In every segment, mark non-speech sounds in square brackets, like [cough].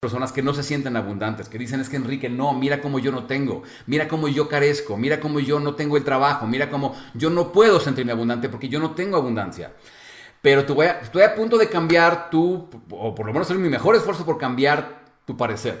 personas que no se sienten abundantes, que dicen es que Enrique, no, mira cómo yo no tengo, mira cómo yo carezco, mira cómo yo no tengo el trabajo, mira cómo yo no puedo sentirme abundante porque yo no tengo abundancia. Pero voy estoy a punto de cambiar tu, o por lo menos hacer mi mejor esfuerzo por cambiar tu parecer.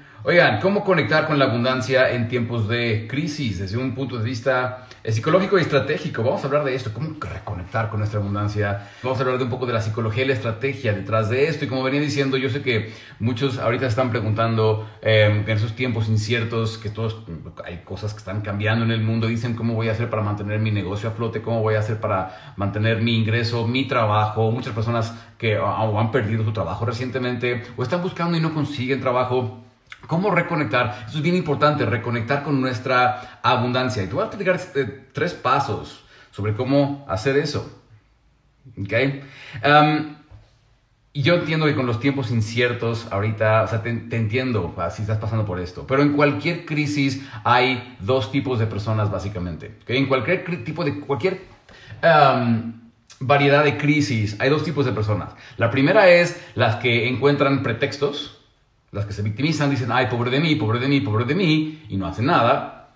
Oigan, ¿cómo conectar con la abundancia en tiempos de crisis desde un punto de vista eh, psicológico y estratégico? Vamos a hablar de esto, cómo reconectar con nuestra abundancia. Vamos a hablar de un poco de la psicología y la estrategia detrás de esto. Y como venía diciendo, yo sé que muchos ahorita están preguntando eh, en esos tiempos inciertos, que todos hay cosas que están cambiando en el mundo. Dicen cómo voy a hacer para mantener mi negocio a flote, cómo voy a hacer para mantener mi ingreso, mi trabajo. Muchas personas que han perdido su trabajo recientemente o están buscando y no consiguen trabajo. ¿Cómo reconectar? Eso es bien importante, reconectar con nuestra abundancia. Y te voy a explicar eh, tres pasos sobre cómo hacer eso. ¿Ok? y yo entiendo que con los tiempos inciertos, ahorita, o sea, te, entiendo si estás pasando por esto, pero en cualquier crisis hay dos tipos de personas básicamente. ¿okay? En cualquier tipo de, cualquier variedad de crisis hay dos tipos de personas. La primera es las que encuentran pretextos las que se victimizan dicen, ay, pobre de mí, pobre de mí, pobre de mí, y no hacen nada.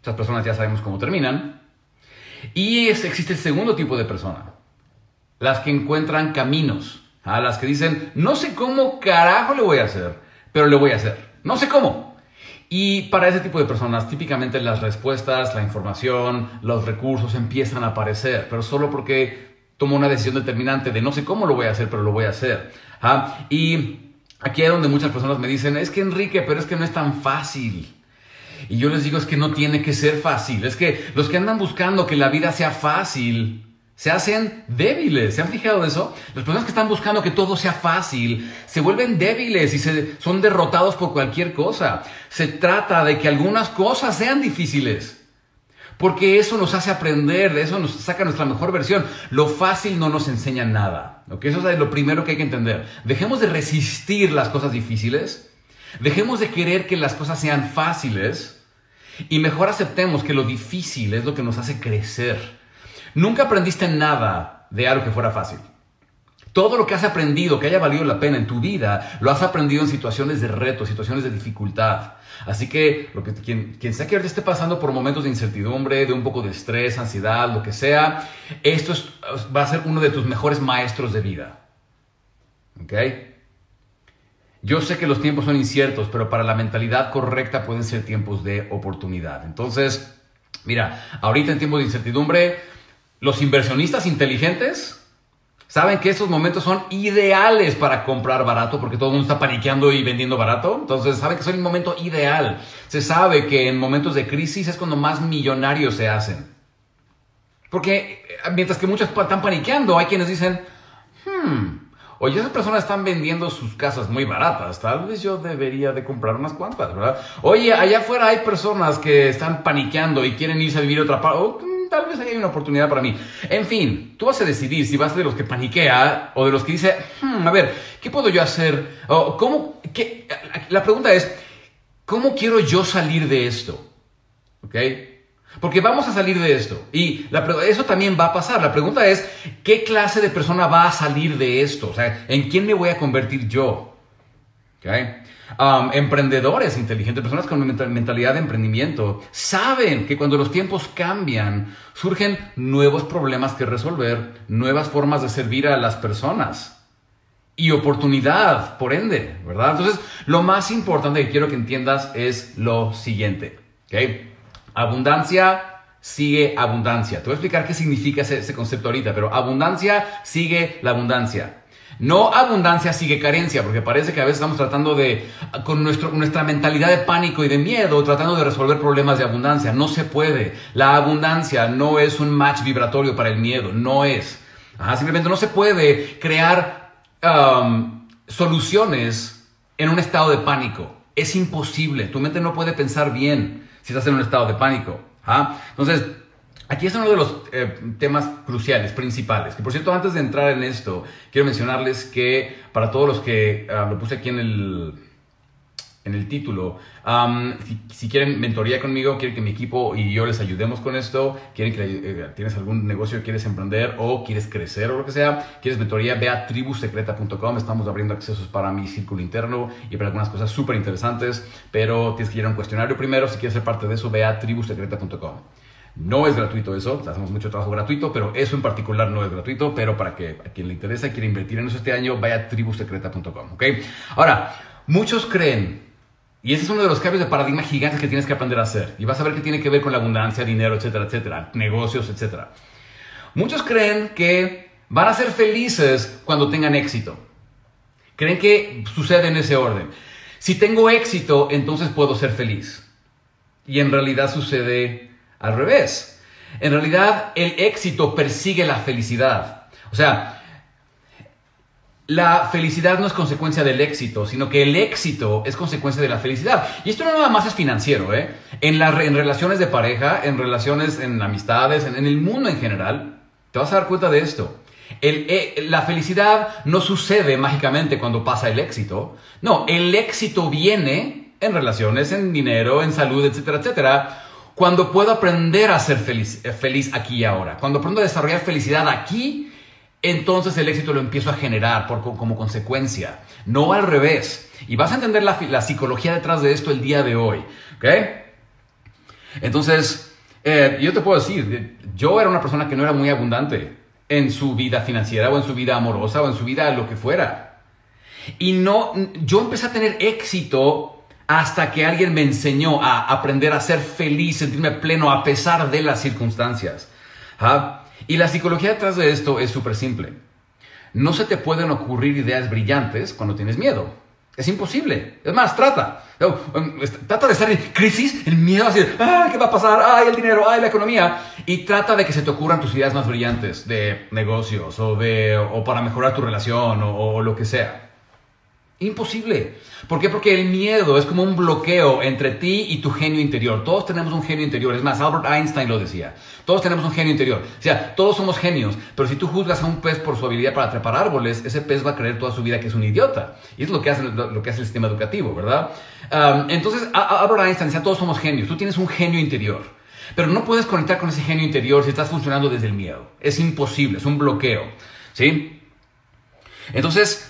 Esas personas ya sabemos cómo terminan. Y existe el segundo tipo de persona, las que encuentran caminos, a las que dicen, no sé cómo carajo le voy a hacer, pero le voy a hacer. No sé cómo. Y para ese tipo de personas, típicamente las respuestas, la información, los recursos empiezan a aparecer, pero solo porque tomo una decisión determinante de no sé cómo lo voy a hacer, pero lo voy a hacer. ¿Ah? Y Aquí es donde muchas personas me dicen, es que Enrique, pero es que no es tan fácil. Y yo les digo, es que no tiene que ser fácil. Es que los que andan buscando que la vida sea fácil, se hacen débiles. ¿Se han fijado de eso? Las personas que están buscando que todo sea fácil, se vuelven débiles y se, son derrotados por cualquier cosa. Se trata de que algunas cosas sean difíciles. Porque eso nos hace aprender, eso nos saca nuestra mejor versión. Lo fácil no nos enseña nada. Eso es lo primero que hay que entender. Dejemos de resistir las cosas difíciles. Dejemos de querer que las cosas sean fáciles. Y mejor aceptemos que lo difícil es lo que nos hace crecer. Nunca aprendiste nada de algo que fuera fácil. Todo lo que has aprendido, que haya valido la pena en tu vida, lo has aprendido en situaciones de reto, situaciones de dificultad. Así que, lo que quien, quien sea que esté pasando por momentos de incertidumbre, de un poco de estrés, ansiedad, lo que sea, esto va a ser uno de tus mejores maestros de vida. ¿Ok? Yo sé que los tiempos son inciertos, pero para la mentalidad correcta pueden ser tiempos de oportunidad. Entonces, mira, ahorita en tiempos de incertidumbre, los inversionistas inteligentes Saben que esos momentos son ideales para comprar barato porque todo el mundo está paniqueando y vendiendo barato. Entonces, saben que son el momento ideal. Se sabe que en momentos de crisis es cuando más millonarios se hacen. Porque eh, mientras que muchos están paniqueando, hay quienes dicen, hmm, oye, esas personas están vendiendo sus casas muy baratas, tal vez yo debería de comprar unas cuantas, ¿verdad? Oye, allá afuera hay personas que están paniqueando y quieren irse a vivir otra parte tal vez hay una oportunidad para mí. En fin, tú vas a decidir si vas de los que paniquea o de los que dice, hmm, a ver, ¿qué puedo yo hacer? O, ¿cómo, qué? La pregunta es, ¿cómo quiero yo salir de esto? ¿Ok? Porque vamos a salir de esto. Y eso también va a pasar. La pregunta es, ¿qué clase de persona va a salir de esto? O sea, ¿en quién me voy a convertir yo? ¿Ok? emprendedores inteligentes, personas con mentalidad de emprendimiento, saben que cuando los tiempos cambian, surgen nuevos problemas que resolver, nuevas formas de servir a las personas y oportunidad, por ende, ¿verdad? Entonces, lo más importante que quiero que entiendas es lo siguiente, Abundancia sigue abundancia. Te voy a explicar qué significa ese, ese concepto ahorita, pero abundancia sigue la abundancia. No abundancia sigue carencia, porque parece que a veces estamos tratando de, con nuestra mentalidad de pánico y de miedo, tratando de resolver problemas de abundancia. No se puede. La abundancia no es un match vibratorio para el miedo, no es. simplemente no se puede crear um, soluciones en un estado de pánico. Es imposible. Tu mente no puede pensar bien si estás en un estado de pánico. Entonces, Aquí es uno de los eh, temas cruciales, principales. Que por cierto, antes de entrar en esto, quiero mencionarles que para todos los que ah, lo puse aquí en el, en el título, si, quieren mentoría conmigo, quieren que mi equipo y yo les ayudemos con esto, quieren que eh, tienes algún negocio que quieres emprender o quieres crecer o lo que sea, quieres mentoría, ve a tribusecreta.com. Estamos abriendo accesos para mi círculo interno y para algunas cosas súper interesantes, pero tienes que llenar un cuestionario primero. Si quieres ser parte de eso, ve a tribusecreta.com. No es gratuito eso, hacemos mucho trabajo gratuito, pero eso en particular no es gratuito, pero para que a quien le interesa quiere invertir en eso este año, vaya a tribusecreta.com, ¿ok? Ahora, muchos creen, y ese es uno de los cambios de paradigma gigantes que tienes que aprender a hacer, y vas a ver que tiene que ver con la abundancia, dinero, etcétera, etcétera, negocios, etcétera. Muchos creen que van a ser felices cuando tengan éxito. Creen que sucede en ese orden. Si tengo éxito, entonces puedo ser feliz. Y en realidad sucede al revés. En realidad, el éxito persigue la felicidad. O sea, la felicidad no es consecuencia del éxito, sino que el éxito es consecuencia de la felicidad. Y esto no nada más es financiero, ¿eh? En, en relaciones de pareja, en relaciones, en amistades, en, el mundo en general, te vas a dar cuenta de esto. Eh, la felicidad no sucede mágicamente cuando pasa el éxito. No, el éxito viene en relaciones, en dinero, en salud, etcétera, etcétera, cuando puedo aprender a ser feliz, eh, feliz aquí y ahora, cuando aprendo a desarrollar felicidad aquí, entonces el éxito lo empiezo a generar por, como consecuencia, no al revés. Y vas a entender la, psicología detrás de esto el día de hoy. ¿Ok? Entonces, eh, yo te puedo decir, yo era una persona que no era muy abundante en su vida financiera o en su vida amorosa o en su vida lo que fuera. Y no, yo empecé a tener éxito hasta que alguien me enseñó a aprender a ser feliz, sentirme pleno a pesar de las circunstancias. ¿Ah? Y la psicología detrás de esto es súper simple. No se te pueden ocurrir ideas brillantes cuando tienes miedo. Es imposible. Es más, trata. Um, trata de estar en crisis, el miedo, así, ¡ay, qué va a pasar! ¡ay, el dinero! ¡ay, la economía! Y trata de que se te ocurran tus ideas más brillantes de negocios o, de, o para mejorar tu relación o lo que sea. Imposible. ¿Por qué? Porque el miedo es como un bloqueo entre ti y tu genio interior. Todos tenemos un genio interior. Es más, Albert Einstein lo decía. Todos tenemos un genio interior. O sea, todos somos genios. Pero si tú juzgas a un pez por su habilidad para trepar árboles, ese pez va a creer toda su vida que es un idiota. Y es lo que hace, lo que hace el sistema educativo, ¿verdad? entonces, Albert Einstein decía, todos somos genios. Tú tienes un genio interior. Pero no puedes conectar con ese genio interior si estás funcionando desde el miedo. Es imposible, es un bloqueo. ¿Sí? Entonces,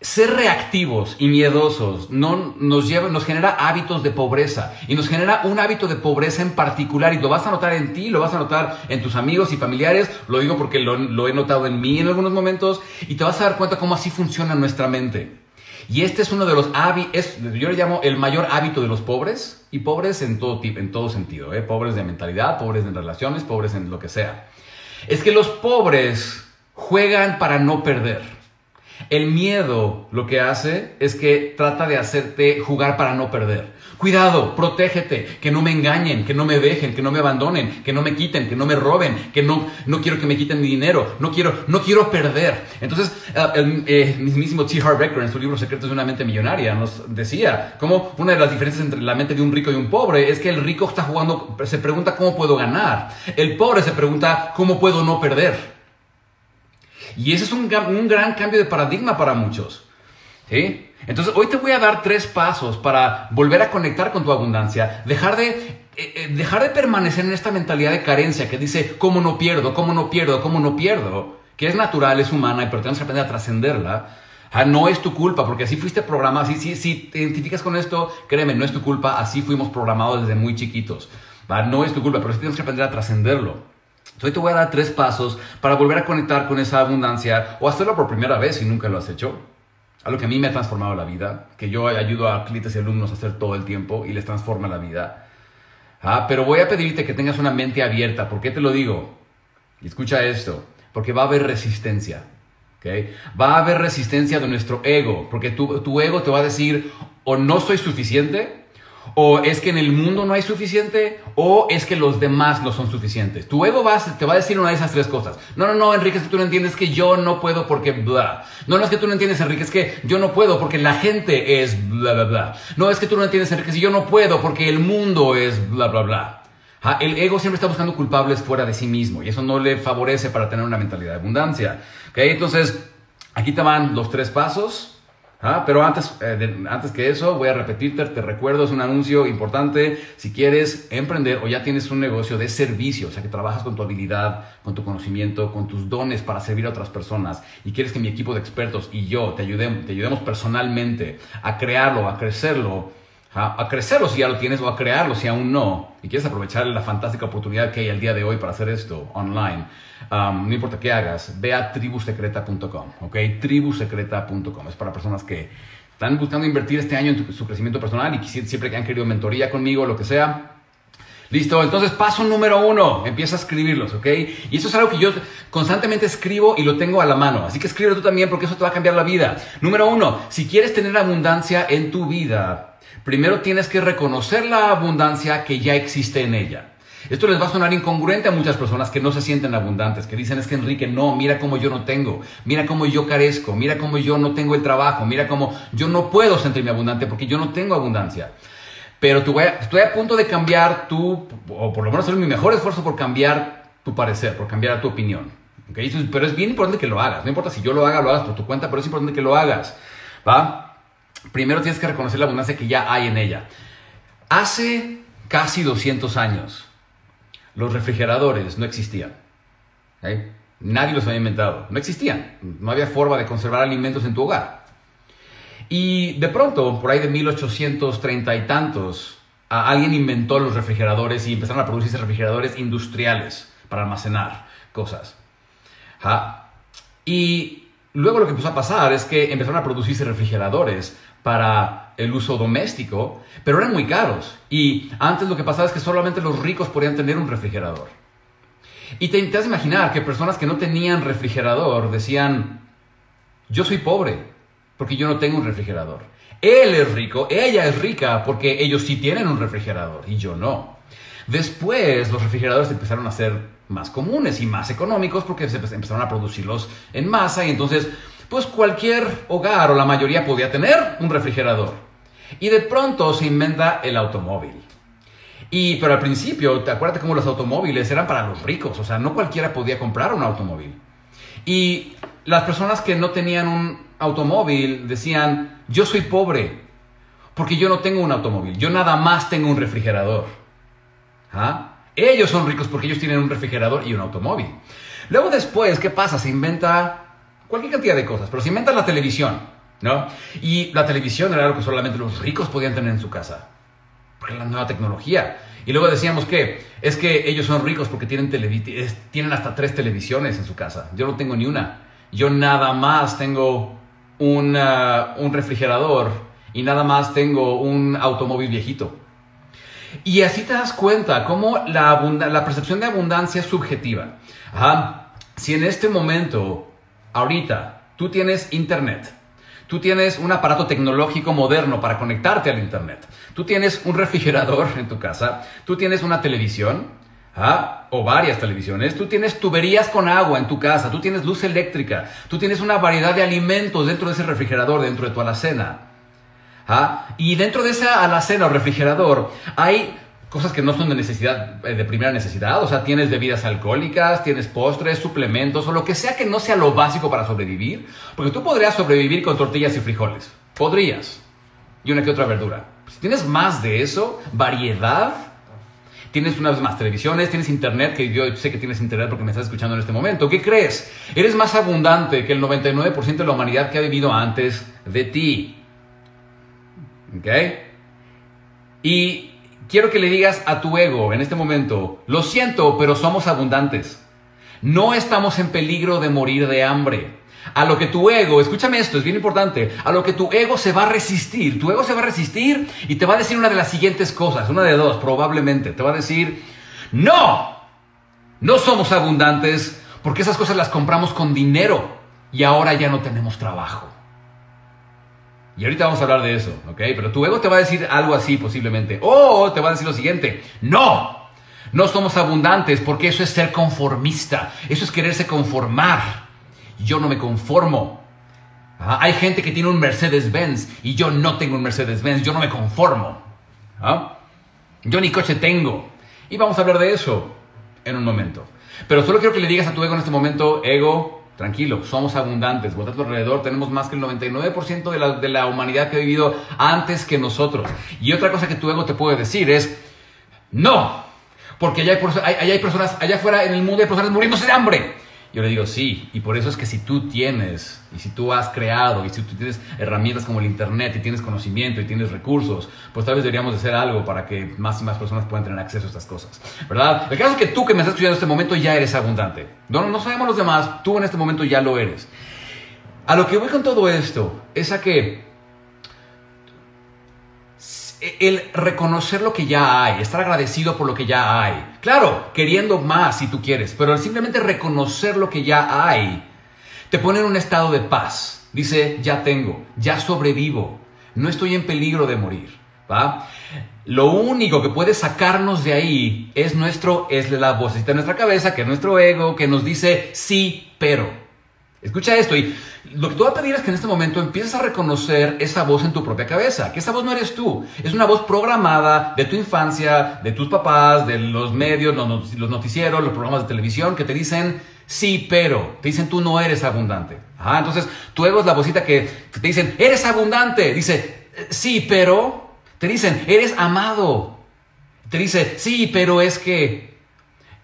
ser reactivos y miedosos no, nos, lleva, nos genera hábitos de pobreza y nos genera un hábito de pobreza en particular y lo vas a notar en ti, lo vas a notar en tus amigos y familiares, lo digo porque lo, he notado en mí en algunos momentos y te vas a dar cuenta cómo así funciona nuestra mente. Y este es uno de los hábitos, yo le llamo el mayor hábito de los pobres y pobres en todo, tipo, en todo sentido, ¿eh? pobres de mentalidad, pobres en relaciones, pobres en lo que sea. Es que los pobres juegan para no perder. El miedo lo que hace es que trata de hacerte jugar para no perder. Cuidado, protégete, que no me engañen, que no me dejen, que no me abandonen, que no me quiten, que no me roben, que no, no quiero que me quiten mi dinero, no quiero, no quiero perder. Entonces, ah, el eh, mismísimo T. Harv Becker en su libro Secretos de una mente millonaria nos decía cómo una de las diferencias entre la mente de un rico y un pobre es que el rico está jugando, se pregunta cómo puedo ganar, el pobre se pregunta cómo puedo no perder. Y ese es un, gran cambio de paradigma para muchos. ¿sí? Entonces, hoy te voy a dar tres pasos para volver a conectar con tu abundancia, dejar de, eh, eh, dejar de permanecer en esta mentalidad de carencia que dice, ¿cómo no pierdo? ¿Cómo no pierdo? ¿Cómo no pierdo? Que es natural, es humana, pero tenemos que aprender a trascenderla. Ah, no es tu culpa, porque así fuiste programado. Si, si, te identificas con esto, créeme, no es tu culpa. Así fuimos programados desde muy chiquitos. No es tu culpa, pero sí tenemos que aprender a trascenderlo. Hoy te voy a dar tres pasos para volver a conectar con esa abundancia o hacerlo por primera vez si nunca lo has hecho. Algo que a mí me ha transformado la vida, que yo ayudo a clientes y alumnos a hacer todo el tiempo y les transforma la vida. Ah, pero voy a pedirte que tengas una mente abierta. ¿Por qué te lo digo? Y escucha esto, porque va a haber resistencia. ¿okay? Va a haber resistencia de nuestro ego, porque tu, tu ego te va a decir, o no soy suficiente, o es que en el mundo no hay suficiente, o es que los demás no son suficientes. Tu ego va, te va a decir una de esas tres cosas. No, no, no, Enrique, es que tú no entiendes que yo no puedo porque bla. No, no es que tú no entiendes, Enrique, es que yo no puedo porque la gente es bla, bla, bla. No, es que tú no entiendes, Enrique, que yo no puedo porque el mundo es bla, bla, bla. Ah, El ego siempre está buscando culpables fuera de sí mismo y eso no le favorece para tener una mentalidad de abundancia. ¿ok? Entonces, aquí te van los tres pasos. Ah, Pero antes, eh, de- antes que eso, voy a repetirte, te recuerdo, es un anuncio importante. Si quieres emprender o ya tienes un negocio de servicio, o sea que trabajas con tu habilidad, con tu conocimiento, con tus dones para servir a otras personas y quieres que mi equipo de expertos y yo te, ayudem- te ayudemos personalmente a crearlo, a crecerlo, ¿ah? a crecerlo si ya lo tienes o a crearlo si aún no, y quieres aprovechar la fantástica oportunidad que hay al día de hoy para hacer esto online, um, no importa qué hagas, ve a tribusecreta.com, ¿ok? Tribusecreta.com. Es para personas que están buscando invertir este año en su crecimiento personal y siempre que han querido mentoría conmigo, lo que sea. Listo, entonces paso número uno, empieza a escribirlos, ¿ok? Y eso es algo que yo constantemente escribo y lo tengo a la mano, así que escríbelo tú también porque eso te va a cambiar la vida. Número uno, si quieres tener abundancia en tu vida, primero tienes que reconocer la abundancia que ya existe en ella. Esto les va a sonar incongruente a muchas personas que no se sienten abundantes, que dicen es que Enrique, no, mira cómo yo no tengo, mira cómo yo carezco, mira cómo yo no tengo el trabajo, mira cómo yo no puedo sentirme abundante porque yo no tengo abundancia. Pero tú estoy a punto de cambiar tu, o por lo menos hacer mi mejor esfuerzo por cambiar tu parecer, por cambiar tu opinión. ¿ok? Eso es- pero es bien importante que lo hagas. No importa si yo lo haga, lo hagas por tu cuenta, pero es importante que lo hagas. ¿Va? Primero tienes que reconocer la abundancia que ya hay en ella. Hace casi 200 años, los refrigeradores no existían. ¿ok? Nadie los había inventado. No existían. No había forma de conservar alimentos en tu hogar. Y de pronto, por ahí de 1830 y tantos, alguien inventó los refrigeradores y empezaron a producirse refrigeradores industriales para almacenar cosas. Y luego lo que empezó a pasar es que empezaron a producirse refrigeradores para el uso doméstico, pero eran muy caros. Y antes lo que pasaba es que solamente los ricos podían tener un refrigerador. Y te, te has de imaginar que personas que no tenían refrigerador decían, yo soy pobre porque yo no tengo un refrigerador. Él es rico, ella es rica porque ellos sí tienen un refrigerador y yo no. Después los refrigeradores empezaron a ser más comunes y más económicos porque se empe- empezaron a producirlos en masa y entonces pues cualquier hogar o la mayoría podía tener un refrigerador. Y de pronto se inventa el automóvil. Y, pero al principio, te acuerdas cómo los automóviles eran para los ricos, o sea, no cualquiera podía comprar un automóvil. Y las personas que no tenían un automóvil decían, yo soy pobre, porque yo no tengo un automóvil, yo nada más tengo un refrigerador. ¿Ah? Ellos son ricos porque ellos tienen un refrigerador y un automóvil. Luego después, ¿qué pasa? Se inventa cualquier cantidad de cosas, pero se inventa la televisión, ¿no? Y la televisión era algo que solamente los ricos podían tener en su casa porque es la nueva tecnología. Y luego decíamos que es que ellos son ricos porque tienen, tienen hasta tres televisiones en su casa. Yo no tengo ni una. Yo nada más tengo un, ah, un refrigerador y nada más tengo un automóvil viejito. Y así te das cuenta cómo la, la percepción de abundancia es subjetiva. Ajá. Si en este momento, ahorita, tú tienes internet, tú tienes un aparato tecnológico moderno para conectarte al internet, tú tienes un refrigerador en tu casa, tú tienes una televisión, ¿ah? o varias televisiones, tú tienes tuberías con agua en tu casa, tú tienes luz eléctrica, tú tienes una variedad de alimentos dentro de ese refrigerador, dentro de tu alacena. ¿Ah? Y dentro de esa alacena o refrigerador hay cosas que no son de necesidad, eh, de primera necesidad. O sea, tienes bebidas alcohólicas, tienes postres, suplementos o lo que sea que no sea lo básico para sobrevivir. Porque tú podrías sobrevivir con tortillas y frijoles. Podrías. Y una que otra verdura. Si tienes más de eso, variedad, tienes una vez más televisiones, tienes internet, que yo sé que tienes internet porque me estás escuchando en este momento. ¿Qué crees? Eres más abundante que el 99% de la humanidad que ha vivido antes de ti. ¿Ok? Y quiero que le digas a tu ego en este momento, lo siento, pero somos abundantes. No estamos en peligro de morir de hambre. A lo que tu ego, escúchame esto, es bien importante, a lo que tu ego se va a resistir. Tu ego se va a resistir y te va a decir una de las siguientes cosas, una de dos probablemente. Te va a decir, no, no somos abundantes porque esas cosas las compramos con dinero y ahora ya no tenemos trabajo. Y ahorita vamos a hablar de eso, ¿ok? Pero tu ego te va a decir algo así posiblemente. O te va a decir lo siguiente, no, no somos abundantes porque eso es ser conformista, eso es quererse conformar. Yo no me conformo. Hay gente que tiene un Mercedes-Benz y yo no tengo un Mercedes-Benz, yo no me conformo. ¿Ah? Yo ni coche tengo. Y vamos a hablar de eso en un momento. Pero solo quiero que le digas a tu ego en este momento, ego, tranquilo, somos abundantes, voltea alrededor, tenemos más que el 99% de la, de la humanidad que ha vivido antes que nosotros. Y otra cosa que tu ego te puede decir es, no, porque allá hay, hay, hay personas, allá afuera en el mundo hay personas muriéndose de hambre. Yo le digo, sí, y por eso es que si tú tienes, y si tú has creado, y si tú tienes herramientas como el Internet, y tienes conocimiento, y tienes recursos, pues tal vez deberíamos de hacer algo para que más y más personas puedan tener acceso a estas cosas, ¿verdad? El caso es que tú que me estás escuchando en este momento ya eres abundante. No, no sabemos los demás, tú en este momento ya lo eres. A lo que voy con todo esto es a que el reconocer lo que ya hay, estar agradecido por lo que ya hay. Claro, queriendo más si tú quieres, pero simplemente reconocer lo que ya hay te pone en un estado de paz. Dice, ya tengo, ya sobrevivo, no estoy en peligro de morir. ¿va? Lo único que puede sacarnos de ahí es nuestro, es la vocecita de nuestra cabeza, que es nuestro ego, que nos dice sí, pero. Escucha esto y lo que te voy a pedir es que en este momento empieces a reconocer esa voz en tu propia cabeza, que esa voz no eres tú, es una voz programada de tu infancia, de tus papás, de los medios, los noticieros, los programas de televisión que te dicen sí, pero, te dicen tú no eres abundante. entonces tu ego es la vocita que te dicen, eres abundante, dice sí, pero, te dicen, eres amado, te dice sí, pero es que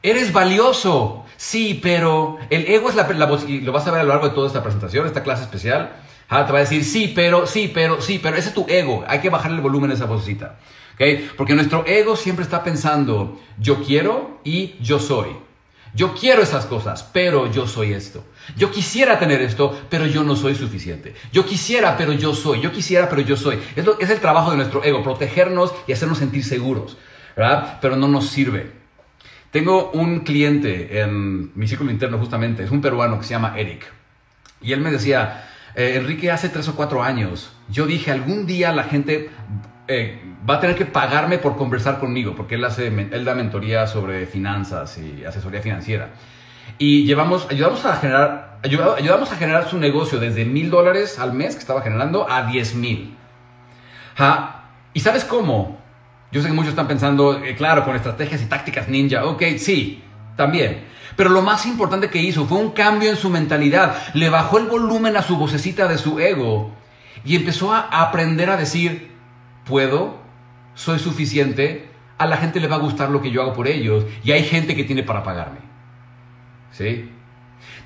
eres valioso, Sí, pero el ego es la, voz, y lo vas a ver a lo largo de toda esta presentación, esta clase especial. Ah, te va a decir, sí, pero, sí, pero, sí, pero. Ese es tu ego. Hay que bajarle el volumen a esa vocecita. ¿okay? Porque nuestro ego siempre está pensando, yo quiero y yo soy. Yo quiero esas cosas, pero yo soy esto. Yo quisiera tener esto, pero yo no soy suficiente. Yo quisiera, pero yo soy. Yo quisiera, pero yo soy. Es, es el trabajo de nuestro ego, protegernos y hacernos sentir seguros. ¿verdad? Pero no nos sirve. Tengo un cliente en mi círculo interno justamente, es un peruano que se llama Eric. Y él me decía, eh, Enrique, hace tres o cuatro años, yo dije, algún día la gente eh, va a tener que pagarme por conversar conmigo, porque él, hace, él da mentoría sobre finanzas y asesoría financiera. Y llevamos, ayudamos a generar, ayudamos a generar su negocio desde mil dólares al mes que estaba generando a diez mil. ¿Y sabes cómo? Yo sé que muchos están pensando, eh, claro, con estrategias y tácticas ninja. Ok, sí, también. Pero lo más importante que hizo fue un cambio en su mentalidad. Le bajó el volumen a su vocecita de su ego y empezó a aprender a decir, puedo, soy suficiente, a la gente le va a gustar lo que yo hago por ellos y hay gente que tiene para pagarme. ¿Sí?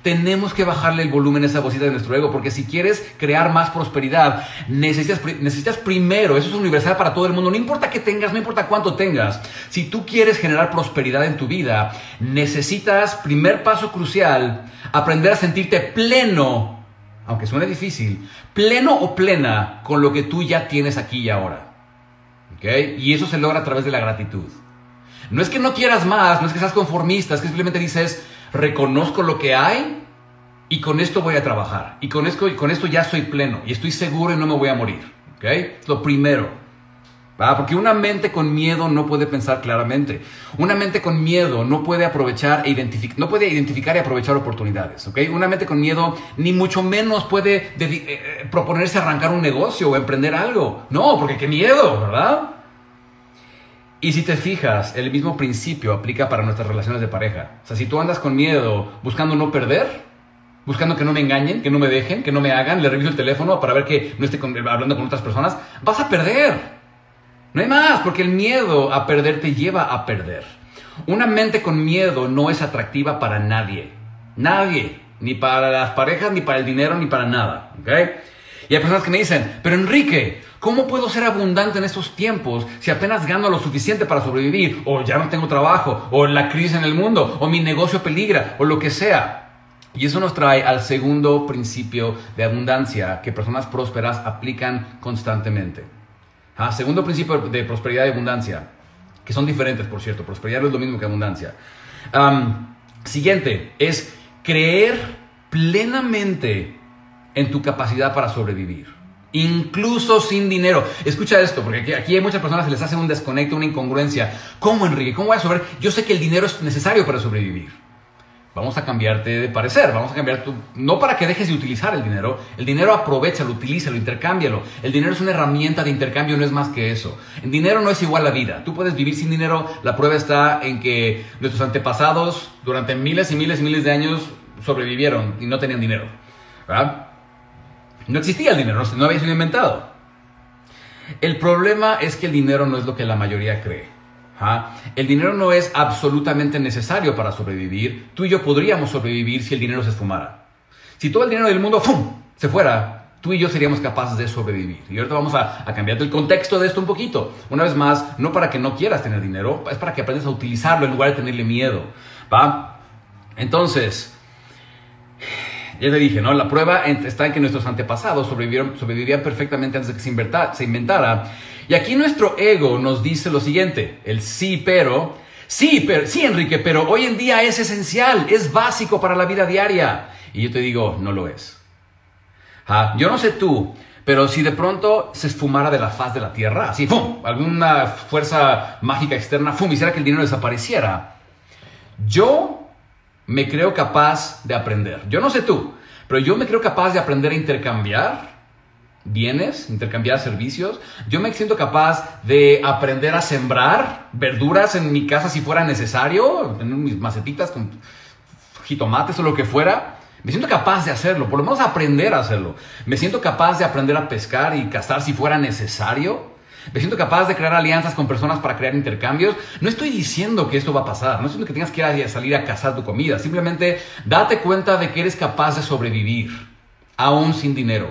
Tenemos que bajarle el volumen a esa vocita de nuestro ego, porque si quieres crear más prosperidad, necesitas, necesitas primero, eso es universal para todo el mundo, no importa qué tengas, no importa cuánto tengas, si tú quieres generar prosperidad en tu vida, necesitas, primer paso crucial, aprender a sentirte pleno, aunque suene difícil, pleno o plena con lo que tú ya tienes aquí y ahora. Y eso se logra a través de la gratitud. No es que no quieras más, no es que seas conformista, es que simplemente dices, reconozco lo que hay y con esto voy a trabajar. Y con esto, con esto ya soy pleno y estoy seguro y no me voy a morir. ¿Ok? Lo primero. Porque una mente con miedo no puede pensar claramente. Una mente con miedo no puede aprovechar e identificar, no puede identificar y aprovechar oportunidades. ¿ok? Una mente con miedo ni mucho menos puede eh, eh, proponerse arrancar un negocio o emprender algo. No, porque qué miedo, ¿verdad? Y si te fijas, el mismo principio aplica para nuestras relaciones de pareja. O sea, si tú andas con miedo buscando no perder, buscando que no me engañen, que no me dejen, que no me hagan, le reviso el teléfono para ver que no esté hablando con otras personas, vas a perder. No hay más, porque el miedo a perder te lleva a perder. Una mente con miedo no es atractiva para nadie. Nadie. Ni para las parejas, ni para el dinero, ni para nada. ¿Ok? Y hay personas que me dicen, pero Enrique, ¿cómo puedo ser abundante en estos tiempos si apenas gano lo suficiente para sobrevivir? O ya no tengo trabajo, o la crisis en el mundo, o mi negocio peligra, o lo que sea. Y eso nos trae al segundo principio de abundancia que personas prósperas aplican constantemente. Ah, segundo principio de prosperidad y abundancia, que son diferentes, por cierto. Prosperidad no es lo mismo que abundancia. siguiente es creer plenamente en tu capacidad para sobrevivir. Incluso sin dinero. Escucha esto, porque aquí, hay muchas personas que les hacen un desconecto, una incongruencia. ¿Cómo, Enrique? ¿Cómo voy a sobrevivir? Yo sé que el dinero es necesario para sobrevivir. Vamos a cambiarte de parecer, vamos a cambiar tu... No para que dejes de utilizar el dinero, el dinero aprovechalo, utilízalo, intercámbialo. El dinero es una herramienta de intercambio, no es más que eso. El dinero no es igual a la vida. Tú puedes vivir sin dinero, la prueba está en que nuestros antepasados durante miles y miles y miles de años sobrevivieron y no tenían dinero. ¿verdad? No existía el dinero, no había sido inventado. El problema es que el dinero no es lo que la mayoría cree. El dinero no es absolutamente necesario para sobrevivir. Tú y yo podríamos sobrevivir si el dinero se esfumara. Si todo el dinero del mundo ¡fum! se fuera, tú y yo seríamos capaces de sobrevivir. Y ahorita vamos a, a cambiar el contexto de esto un poquito. Una vez más, no para que no quieras tener dinero, es para que aprendas a utilizarlo en lugar de tenerle miedo. ¿va? Entonces, ya te dije, ¿no? La prueba está en que nuestros antepasados sobrevivieron, sobrevivían perfectamente antes de que se, inventara. Y aquí nuestro ego nos dice lo siguiente, el sí, pero... Sí, pero, sí, Enrique, pero hoy en día es esencial, es básico para la vida diaria. Y yo te digo, no lo es. Ah, yo no sé tú, pero si de pronto se esfumara de la faz de la tierra, así, ¡fum! Alguna fuerza mágica externa, ¡fum! Hiciera que el dinero desapareciera. Yo me creo capaz de aprender. Yo no sé tú, pero yo me creo capaz de aprender a intercambiar bienes, intercambiar servicios. Yo me siento capaz de aprender a sembrar verduras en mi casa si fuera necesario, en mis macetitas con jitomates o lo que fuera. Me siento capaz de hacerlo, por lo menos aprender a hacerlo. Me siento capaz de aprender a pescar y cazar si fuera necesario. Me siento capaz de crear alianzas con personas para crear intercambios. No estoy diciendo que esto va a pasar, no estoy diciendo que tengas que ir a salir a cazar tu comida. Simplemente date cuenta de que eres capaz de sobrevivir, aún sin dinero.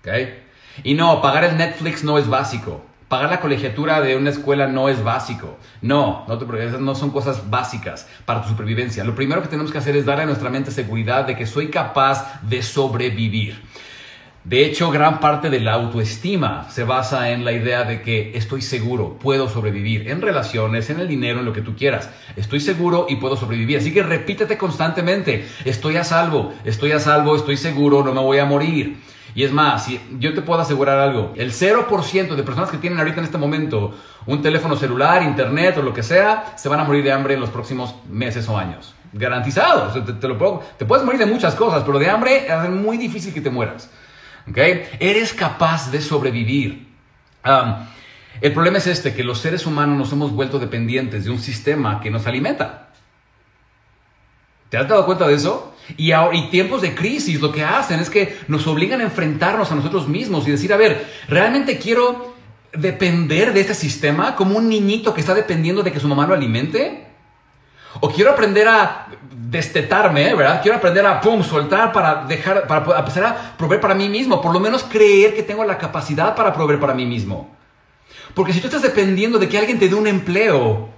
¿Okay? Y no, pagar el Netflix no es básico. Pagar la colegiatura de una escuela no es básico. No, no, te, esas no son cosas básicas para tu supervivencia. Lo primero que tenemos que hacer es darle a nuestra mente seguridad de que soy capaz de sobrevivir. De hecho, gran parte de la autoestima se basa en la idea de que estoy seguro, puedo sobrevivir en relaciones, en el dinero, en lo que tú quieras. Estoy seguro y puedo sobrevivir. Así que repítete constantemente, estoy a salvo, estoy a salvo, estoy seguro, no me voy a morir. Y es más, yo te puedo asegurar algo, el 0% de personas que tienen ahorita en este momento un teléfono celular, internet o lo que sea, se van a morir de hambre en los próximos meses o años. Garantizado. te, lo puedo, te puedes morir de muchas cosas, pero de hambre es muy difícil que te mueras. Eres capaz de sobrevivir. el problema es este, que los seres humanos nos hemos vuelto dependientes de un sistema que nos alimenta. ¿Te has dado cuenta de eso? Y, y, tiempos de crisis lo que hacen es que nos obligan a enfrentarnos a nosotros mismos y decir, a ver, ¿realmente quiero depender de este sistema como un niñito que está dependiendo de que su mamá lo alimente? ¿O quiero aprender a destetarme, ¿verdad? Quiero aprender a, pum, soltar para dejar, para empezar a proveer para mí mismo. Por lo menos creer que tengo la capacidad para proveer para mí mismo. Porque si tú estás dependiendo de que alguien te dé un empleo,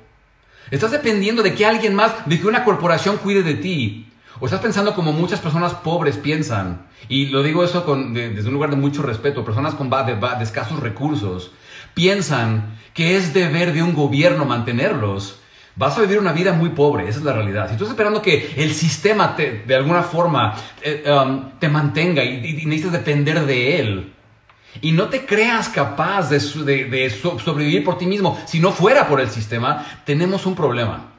estás dependiendo de que alguien más, de que una corporación cuide de ti, o estás pensando como muchas personas pobres piensan, y lo digo eso desde un lugar de mucho respeto, personas con de escasos recursos, piensan que es deber de un gobierno mantenerlos vas a vivir una vida muy pobre, esa es la realidad. Si tú estás esperando que el sistema te, de alguna forma eh, um, te mantenga y, necesitas depender de él, y no te creas capaz de, sobrevivir por ti mismo, si no fuera por el sistema, tenemos un problema.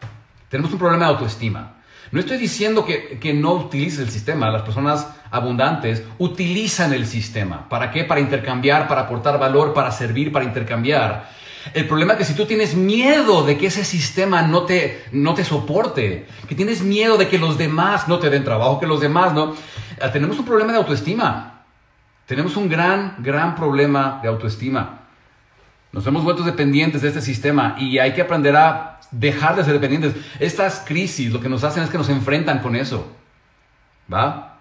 Tenemos un problema de autoestima. No estoy diciendo que, que, no utilices el sistema. Las personas abundantes utilizan el sistema. ¿Para qué? Para intercambiar, para aportar valor, para servir, para intercambiar. El problema es que si tú tienes miedo de que ese sistema no te, no te soporte, que tienes miedo de que los demás no te den trabajo, que los demás no, ah, tenemos un problema de autoestima. Tenemos un gran, gran problema de autoestima. Nos hemos vuelto dependientes de este sistema y hay que aprender a dejar de ser dependientes. Estas crisis lo que nos hacen es que nos enfrentan con eso. ¿Va?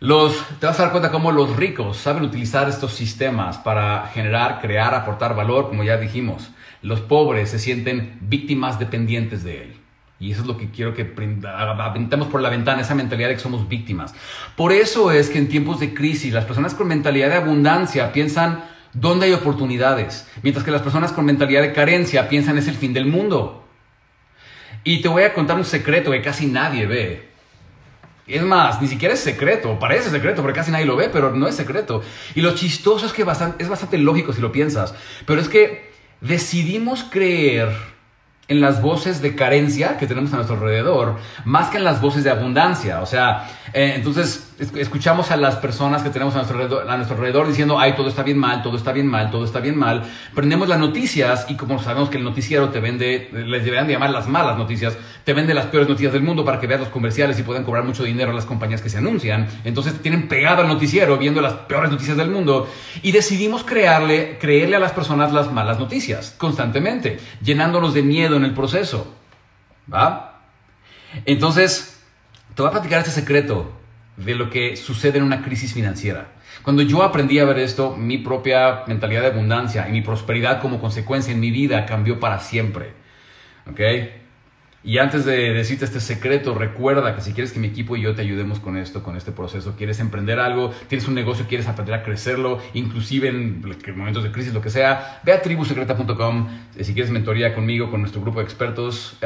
Los, te vas a dar cuenta cómo los ricos saben utilizar estos sistemas para generar, crear, aportar valor, como ya dijimos. Los pobres se sienten víctimas dependientes de él. Y eso es lo que quiero que aventemos por la ventana, esa mentalidad de que somos víctimas. Por eso es que en tiempos de crisis las personas con mentalidad de abundancia piensan dónde hay oportunidades, mientras que las personas con mentalidad de carencia piensan es el fin del mundo. Y te voy a contar un secreto que casi nadie ve. Es más, ni siquiera es secreto, parece secreto porque casi nadie lo ve, pero no es secreto. Y lo chistoso es que es bastante lógico si lo piensas, pero es que decidimos creer en las voces de carencia que tenemos a nuestro alrededor, más que en las voces de abundancia. O sea, eh, entonces escuchamos a las personas que tenemos a nuestro, alrededor, nuestro alrededor diciendo, ay, todo está bien mal, todo está bien mal, todo está bien mal. Prendemos las noticias y como sabemos que el noticiero te vende, les deberían de llamar las malas noticias, te vende las peores noticias del mundo para que veas los comerciales y puedan cobrar mucho dinero a las compañías que se anuncian. Entonces te tienen pegado al noticiero viendo las peores noticias del mundo y decidimos crearle, creerle a las personas las malas noticias constantemente, llenándolos de miedo en el proceso. ¿Va? Entonces, te voy a platicar este secreto de lo que sucede en una crisis financiera. Cuando yo aprendí a ver esto, mi propia mentalidad de abundancia y mi prosperidad como consecuencia en mi vida cambió para siempre. ¿Ok? Y antes de decirte este secreto, recuerda que si quieres que mi equipo y yo te ayudemos con esto, con este proceso, quieres emprender algo, tienes un negocio, quieres aprender a crecerlo, inclusive en momentos de crisis, lo que sea, ve a tribusecreta.com. Eh, si quieres mentoría conmigo, con nuestro grupo de expertos,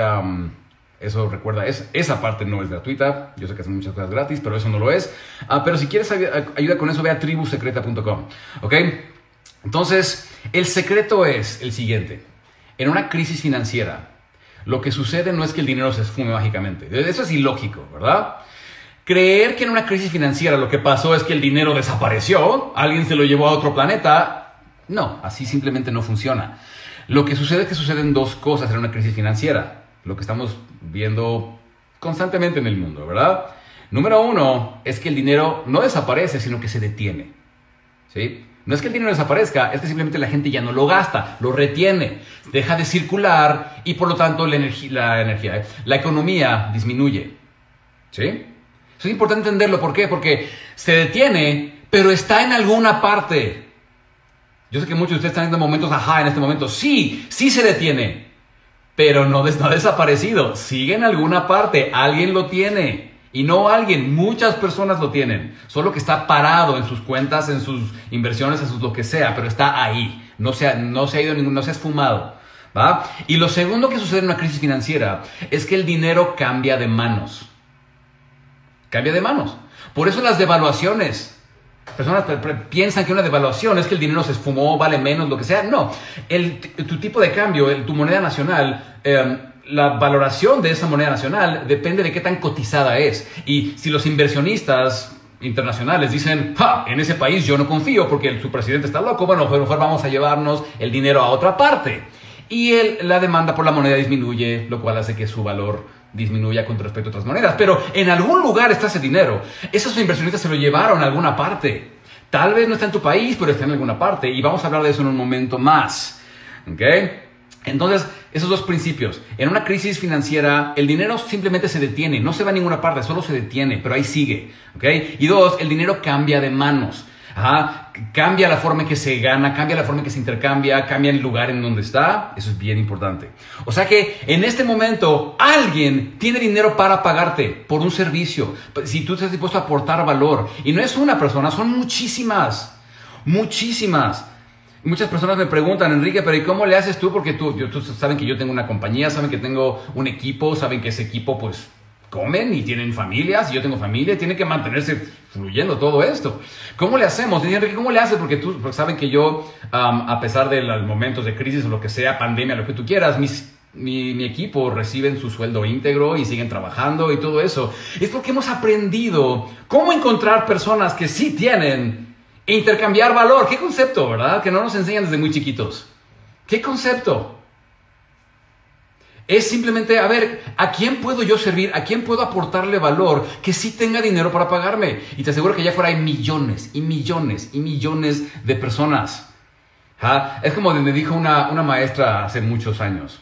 eso recuerda, es, esa parte no es gratuita. Yo sé que hacen muchas cosas gratis, pero eso no lo es. Ah, pero si quieres ayuda con eso, ve a tribusecreta.com. ¿Ok? Entonces, el secreto es el siguiente. En una crisis financiera, lo que sucede no es que el dinero se esfume mágicamente. Eso es ilógico, ¿verdad? Creer que en una crisis financiera lo que pasó es que el dinero desapareció, alguien se lo llevó a otro planeta, no, así simplemente no funciona. Lo que sucede es que suceden dos cosas en una crisis financiera, lo que estamos viendo constantemente en el mundo, ¿verdad? Número uno es que el dinero no desaparece, sino que se detiene. ¿Sí? No es que el dinero desaparezca, es que simplemente la gente ya no lo gasta, lo retiene, deja de circular y por lo tanto la, energía, ¿eh? la economía disminuye. ¿Sí? Eso es importante entenderlo. ¿Por qué? Porque se detiene, pero está en alguna parte. Yo sé que muchos de ustedes están en momentos, ajá, en este momento. Sí, sí se detiene, pero no, ha desaparecido. Sigue en alguna parte. Alguien lo tiene. Y no alguien, muchas personas lo tienen, solo que está parado en sus cuentas, en sus inversiones, en sus lo que sea, pero está ahí, no se ha, no se ha ido ningún, no se ha esfumado. ¿va? Y lo segundo que sucede en una crisis financiera es que el dinero cambia de manos. Cambia de manos. Por eso las devaluaciones. Personas piensan que una devaluación es que el dinero se esfumó, vale menos, lo que sea. No, el, tu tipo de cambio, tu moneda nacional, eh, la valoración de esa moneda nacional depende de qué tan cotizada es. Y si los inversionistas internacionales dicen, en ese país yo no confío porque su presidente está loco, bueno, pues mejor vamos a llevarnos el dinero a otra parte. Y la demanda por la moneda disminuye, lo cual hace que su valor disminuya con respecto a otras monedas. Pero en algún lugar está ese dinero. Esos inversionistas se lo llevaron a alguna parte. Tal vez no está en tu país, pero está en alguna parte. Y vamos a hablar de eso en un momento más. ¿Ok? Entonces, esos dos principios. En una crisis financiera, el dinero simplemente se detiene, no se va a ninguna parte, solo se detiene, pero ahí sigue. Y dos, el dinero cambia de manos. Cambia la forma en que se gana, cambia la forma en que se intercambia, cambia el lugar en donde está. Eso es bien importante. O sea que en este momento alguien tiene dinero para pagarte por un servicio. Si tú estás dispuesto a aportar valor. Y no es una persona, son muchísimas. Muchísimas. Muchas personas me preguntan, Enrique, pero ¿y cómo le haces tú? Porque tú, tú saben que yo tengo una compañía, saben que tengo un equipo, saben que ese equipo pues comen y tienen familias, y yo tengo familia, tiene que mantenerse fluyendo todo esto. ¿Cómo le hacemos? Enrique, ¿cómo le haces? Porque tú saben que yo, a pesar de los momentos de crisis lo que sea, pandemia, lo que tú quieras, mi, mi, equipo reciben su sueldo íntegro y siguen trabajando y todo eso. Es porque hemos aprendido cómo encontrar personas que sí tienen Intercambiar valor, qué concepto, ¿verdad? Que no nos enseñan desde muy chiquitos. ¿Qué concepto? Es simplemente, a ver, ¿a quién puedo yo servir? ¿A quién puedo aportarle valor que sí tenga dinero para pagarme? Y te aseguro que allá afuera hay millones y millones y millones de personas. ¿Ah? Es como me dijo una, una maestra hace muchos años.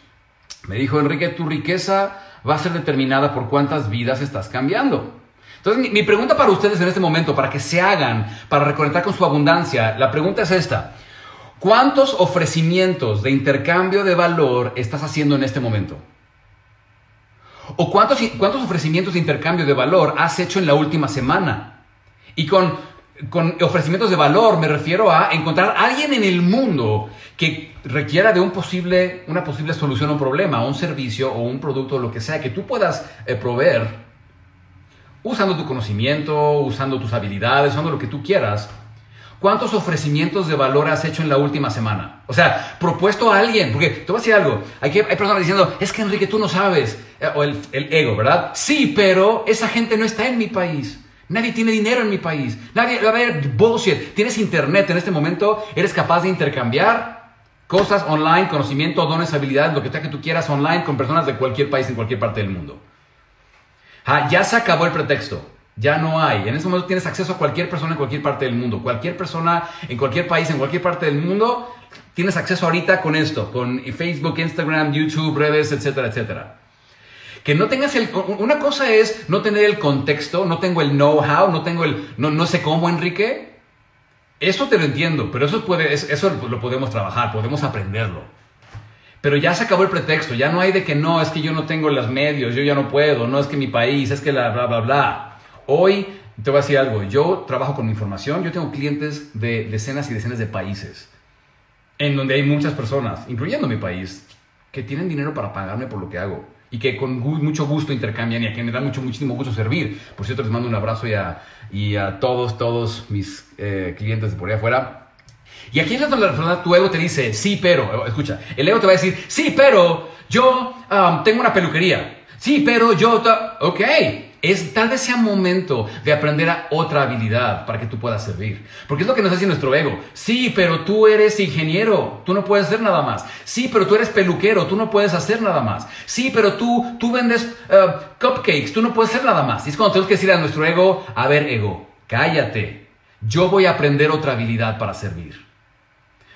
Me dijo, Enrique, tu riqueza va a ser determinada por cuántas vidas estás cambiando. Entonces, mi, pregunta para ustedes en este momento, para que se hagan, para reconectar con su abundancia, la pregunta es esta. ¿Cuántos ofrecimientos de intercambio de valor estás haciendo en este momento? ¿O cuántos, cuántos ofrecimientos de intercambio de valor has hecho en la última semana? Y con, con ofrecimientos de valor me refiero a encontrar a alguien en el mundo que requiera de un posible, una posible solución a un problema, un servicio o un producto, lo que sea, que tú puedas eh, proveer usando tu conocimiento, usando tus habilidades, usando lo que tú quieras. ¿Cuántos ofrecimientos de valor has hecho en la última semana? O sea, propuesto a alguien, porque te voy a decir algo, hay, que, hay personas diciendo, es que Enrique, tú no sabes, eh, o el, el ego, ¿verdad? Sí, pero esa gente no está en mi país. Nadie tiene dinero en mi país. Nadie, a ver, bullshit. Tienes internet en este momento, eres capaz de intercambiar cosas online, conocimiento, dones, habilidades, lo que sea que tú quieras online con personas de cualquier país en cualquier parte del mundo. Ah, ya se acabó el pretexto. Ya no hay. En ese momento tienes acceso a cualquier persona en cualquier parte del mundo. Cualquier persona en cualquier país, en cualquier parte del mundo, tienes acceso ahorita con esto, con Facebook, Instagram, YouTube, redes, etcétera, etcétera. Que no tengas el... Una cosa es no tener el contexto, no tengo el know-how, no tengo el... No, no sé cómo, Enrique. Eso te lo entiendo, pero eso, puede, eso lo podemos trabajar, podemos aprenderlo. Pero ya se acabó el pretexto, ya no hay de que no, es que yo no tengo los medios, yo ya no puedo, no es que mi país, es que la bla, bla, bla. Hoy te voy a decir algo, yo trabajo con información, yo tengo clientes de decenas y decenas de países, en donde hay muchas personas, incluyendo mi país, que tienen dinero para pagarme por lo que hago y que con mucho gusto intercambian y a quien me da mucho, muchísimo gusto servir. Por cierto, les mando un abrazo y a, y a todos, todos mis eh, clientes de por allá afuera. Y aquí es donde la persona, tu ego te dice, sí, pero, escucha, el ego te va a decir, sí, pero yo tengo una peluquería. Sí, pero yo, ok, es tal vez sea momento de aprender a otra habilidad para que tú puedas servir. Porque es lo que nos hace nuestro ego. Sí, pero tú eres ingeniero, tú no puedes hacer nada más. Sí, pero tú eres peluquero, tú no puedes hacer nada más. Sí, pero tú, tú vendes uh, cupcakes, tú no puedes hacer nada más. Y es cuando tenemos que decir a nuestro ego, a ver, ego, cállate. Yo voy a aprender otra habilidad para servir.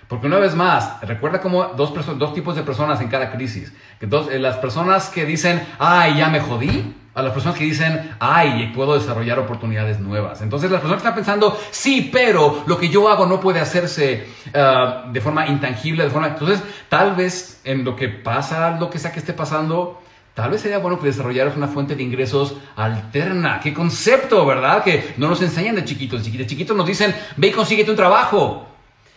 Porque una vez más, recuerda como dos, dos tipos de personas en cada crisis. Que dos, eh, las personas que dicen, ay, ya me jodí, a las personas que dicen, ay, puedo desarrollar oportunidades nuevas. Entonces las personas que están pensando, sí, pero lo que yo hago no puede hacerse uh, de forma intangible, de forma... Entonces, tal vez en lo que pasa, lo que sea que esté pasando, tal vez sería bueno que desarrollaras una fuente de ingresos alterna. ¿Qué concepto, verdad? Que no nos enseñan de chiquitos. De chiquitos nos dicen, ve y consíguete un trabajo.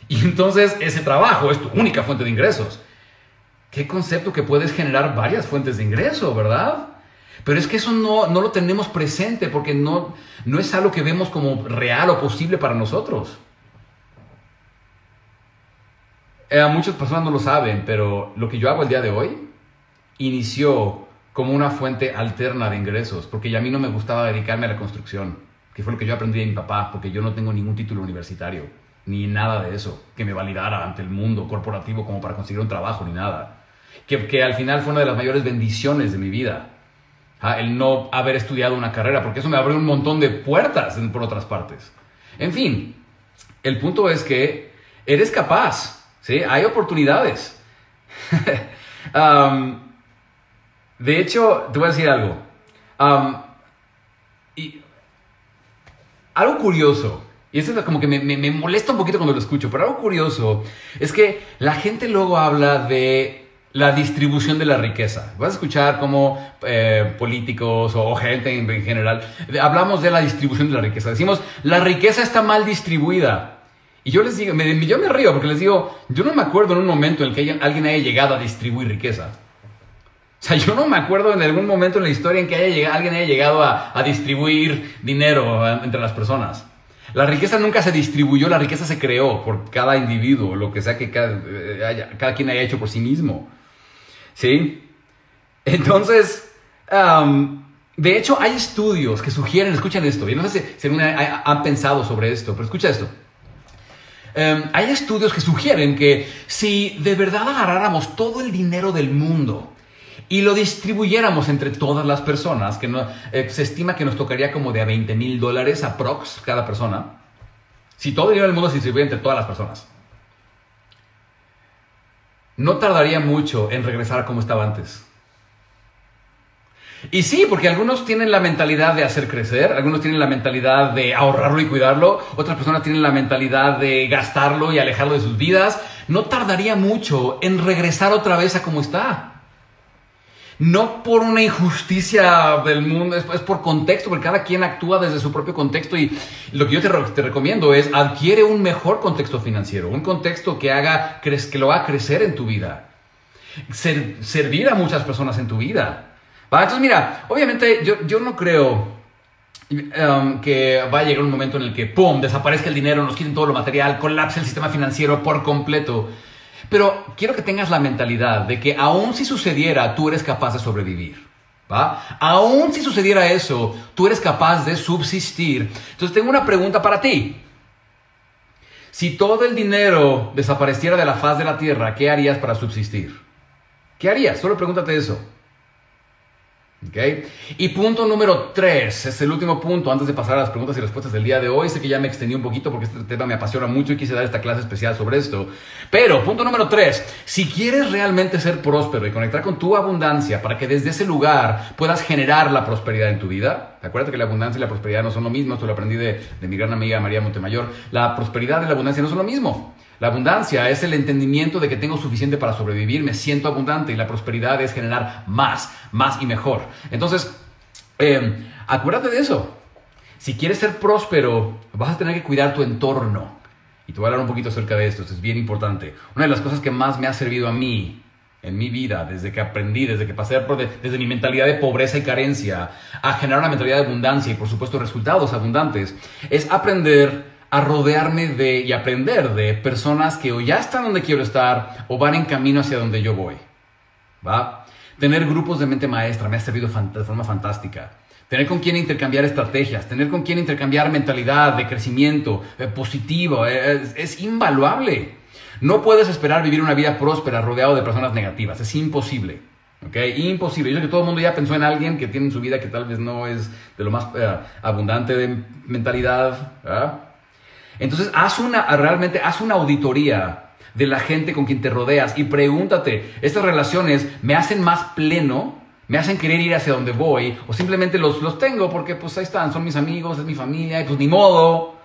Y entonces ese trabajo es tu única fuente de ingresos. Qué concepto que puedes generar varias fuentes de ingreso, ¿verdad? Pero es que eso no, no lo tenemos presente porque no, no es algo que vemos como real o posible para nosotros. Eh, muchas personas no lo saben, pero lo que yo hago el día de hoy inició como una fuente alterna de ingresos, porque ya a mí no me gustaba dedicarme a la construcción, que fue lo que yo aprendí de mi papá, porque yo no tengo ningún título universitario, ni nada de eso, que me validara ante el mundo corporativo como para conseguir un trabajo, ni nada. Que, que al final fue una de las mayores bendiciones de mi vida el no haber estudiado una carrera, porque eso me abrió un montón de puertas por otras partes. En fin, el punto es que eres capaz, ¿sí? Hay oportunidades. [laughs] de hecho, te voy a decir algo. y, algo curioso, y eso es como que me, me molesta un poquito cuando lo escucho, pero algo curioso es que la gente luego habla de la distribución de la riqueza. Vas a escuchar como eh, políticos o gente en, general hablamos de la distribución de la riqueza. Decimos, la riqueza está mal distribuida. Y yo les digo, me, yo me río porque les digo, yo no me acuerdo en un momento en el que alguien haya llegado a distribuir riqueza. O sea, yo no me acuerdo en algún momento en la historia en que haya llegado, alguien haya llegado a, a distribuir dinero entre las personas. La riqueza nunca se distribuyó, la riqueza se creó por cada individuo, lo que sea que cada, eh, cada quien haya hecho por sí mismo. ¿Sí? Entonces, de hecho, hay estudios que sugieren, escuchen esto, y no sé si, han pensado sobre esto, pero escucha esto. Em, hay estudios que sugieren que si de verdad agarráramos todo el dinero del mundo y lo distribuyéramos entre todas las personas, que no, eh, se estima que nos tocaría como de a 20 mil dólares aprox cada persona, si todo el dinero del mundo se distribuyera entre todas las personas, no tardaría mucho en regresar a como estaba antes. Y sí, porque algunos tienen la mentalidad de hacer crecer, algunos tienen la mentalidad de ahorrarlo y cuidarlo, otras personas tienen la mentalidad de gastarlo y alejarlo de sus vidas. No tardaría mucho en regresar otra vez a como está no por una injusticia del mundo, es, por contexto, porque cada quien actúa desde su propio contexto y lo que yo te, recomiendo es adquiere un mejor contexto financiero, un contexto que haga, que lo haga crecer en tu vida, servir a muchas personas en tu vida. Entonces mira, obviamente yo, yo no creo um, que va a llegar un momento en el que, ¡pum!, desaparezca el dinero, nos quiten todo lo material, colapse el sistema financiero por completo. Pero quiero que tengas la mentalidad de que aun si sucediera, tú eres capaz de sobrevivir. ¿Va? Aún si sucediera eso, tú eres capaz de subsistir. Entonces tengo una pregunta para ti. Si todo el dinero desapareciera de la faz de la tierra, ¿qué harías para subsistir? ¿Qué harías? Solo pregúntate eso. Y punto número tres, es el último punto antes de pasar a las preguntas y respuestas del día de hoy. Sé que ya me extendí un poquito porque este tema me apasiona mucho y quise dar esta clase especial sobre esto. Pero punto número tres, si quieres realmente ser próspero y conectar con tu abundancia para que desde ese lugar puedas generar la prosperidad en tu vida, acuérdate que la abundancia y la prosperidad no son lo mismo, esto lo aprendí de mi gran amiga María Montemayor, la prosperidad y la abundancia no son lo mismo. La abundancia es el entendimiento de que tengo suficiente para sobrevivir, me siento abundante y la prosperidad es generar más, más y mejor. Entonces, em, acuérdate de eso. Si quieres ser próspero, vas a tener que cuidar tu entorno. Y te voy a hablar un poquito acerca de esto, es bien importante. Una de las cosas que más me ha servido a mí en mi vida, desde que aprendí, desde que pasé por desde mi mentalidad de pobreza y carencia a generar una mentalidad de abundancia y por supuesto resultados abundantes, es aprender a rodearme de y aprender de personas que o ya están donde quiero estar o van en camino hacia donde yo voy. ¿Va? Tener grupos de mente maestra me ha servido de forma fantástica. Tener con quién intercambiar estrategias, tener con quién intercambiar mentalidad de crecimiento eh, positivo, eh, es, invaluable. No puedes esperar vivir una vida próspera rodeado de personas negativas, es imposible. ¿ok? Imposible. Yo sé que todo el mundo ya pensó en alguien que tiene en su vida que tal vez no es de lo más eh, abundante de mentalidad. ¿verdad? Entonces, haz una, realmente, haz una auditoría de la gente con quien te rodeas y pregúntate, ¿estas relaciones me hacen más pleno? ¿Me hacen querer ir hacia donde voy? ¿O simplemente los, los tengo porque pues ahí están, son mis amigos, es mi familia y pues ni modo.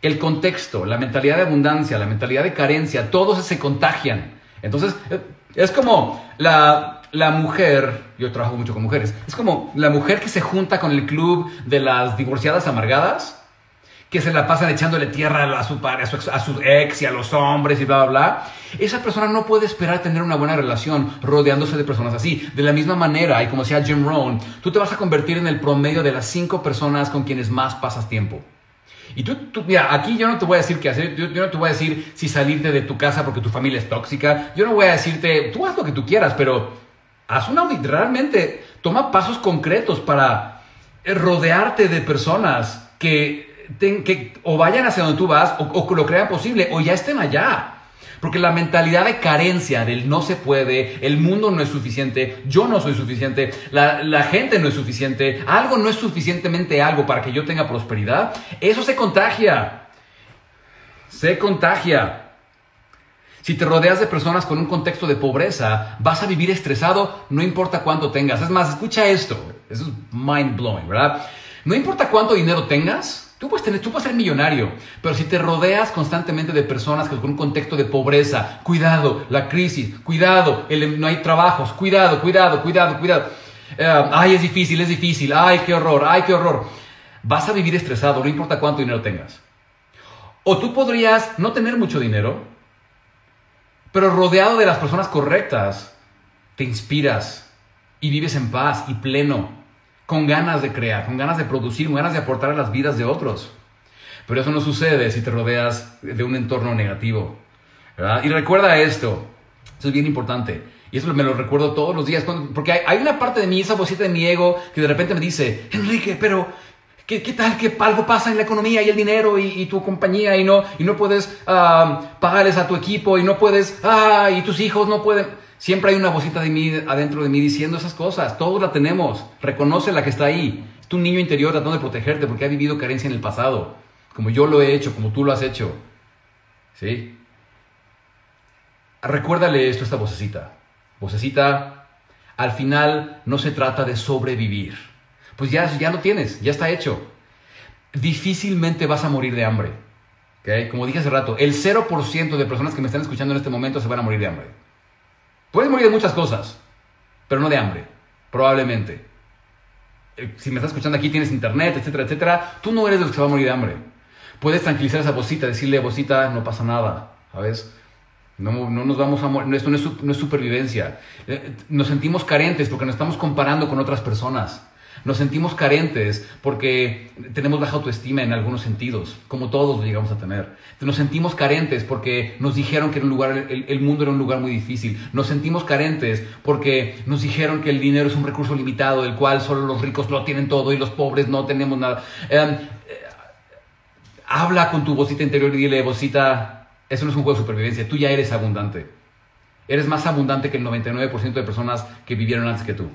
El contexto, la mentalidad de abundancia, la mentalidad de carencia, todos se contagian. Entonces, eh, es como la, la mujer, yo trabajo mucho con mujeres, es como la mujer que se junta con el club de las divorciadas amargadas que se la pasan echándole tierra a su, a a su ex y a los hombres y bla, bla, bla. Esa persona no puede esperar tener una buena relación rodeándose de personas así. De la misma manera, y como decía Jim Rohn, tú te vas a convertir en el promedio de las cinco personas con quienes más pasas tiempo. Y tú, mira, aquí yo no te voy a decir qué hacer, yo, no te voy a decir si salirte de tu casa porque tu familia es tóxica, yo no voy a decirte, tú haz lo que tú quieras, pero haz un audit, realmente toma pasos concretos para rodearte de personas que que o vayan hacia donde tú vas o, o lo crean posible o ya estén allá. Porque la mentalidad de carencia, del no se puede, el mundo no es suficiente, yo no soy suficiente, la, la, gente no es suficiente, algo no es suficientemente algo para que yo tenga prosperidad, eso se contagia. Se contagia. Si te rodeas de personas con un contexto de pobreza, vas a vivir estresado, no importa cuánto tengas. Es más, escucha esto, eso es mind blowing, ¿verdad? No importa cuánto dinero tengas, Tú puedes, tener, tú puedes ser millonario, pero si te rodeas constantemente de personas con un contexto de pobreza, cuidado, la crisis, cuidado, no hay trabajos, cuidado, cuidado, cuidado, cuidado. Eh, ay, es difícil, es difícil, ay, qué horror, ay, qué horror. Vas a vivir estresado, no importa cuánto dinero tengas. O tú podrías no tener mucho dinero, pero rodeado de las personas correctas, te inspiras y vives en paz y pleno con ganas de crear, con ganas de producir, con ganas de aportar a las vidas de otros. Pero eso no sucede si te rodeas de un entorno negativo. Y recuerda esto, eso es bien importante. Y eso me lo recuerdo todos los días, porque hay, una parte de mí, esa vocita de mi ego, que de repente me dice, Enrique, pero ¿qué, qué tal que algo pasa en la economía y el dinero y, tu compañía y no, y no puedes ah, pagarles a tu equipo y no puedes, ah, y tus hijos no pueden... Siempre hay una vocita de mí adentro de mí diciendo esas cosas. Todos la tenemos. Reconoce la que está ahí. Es tu niño interior tratando de protegerte porque ha vivido carencia en el pasado. Como yo lo he hecho, como tú lo has hecho. ¿Sí? Recuérdale esto a esta vocecita. Vocecita, al final no se trata de sobrevivir. Pues ya, ya lo tienes, ya está hecho. Difícilmente vas a morir de hambre. Como dije hace rato, el 0% de personas que me están escuchando en este momento se van a morir de hambre. Puedes morir de muchas cosas, pero no de hambre, probablemente. Eh, si me estás escuchando aquí, tienes internet, etcétera, etcétera, tú no eres de los que se va a morir de hambre. Puedes tranquilizar a esa vocita, decirle, vocita, no pasa nada, ¿sabes? No, no nos vamos a morir, esto no es, no es supervivencia. Eh, nos sentimos carentes porque nos estamos comparando con otras personas. Nos sentimos carentes porque tenemos baja autoestima en algunos sentidos, como todos lo llegamos a tener. Nos sentimos carentes porque nos dijeron que el, lugar, el, mundo era un lugar muy difícil. Nos sentimos carentes porque nos dijeron que el dinero es un recurso limitado, del cual solo los ricos lo tienen todo y los pobres no tenemos nada. Em, eh, habla con tu vocita interior y dile, vocita, eso no es un juego de supervivencia, tú ya eres abundante. Eres más abundante que el 99% de personas que vivieron antes que tú.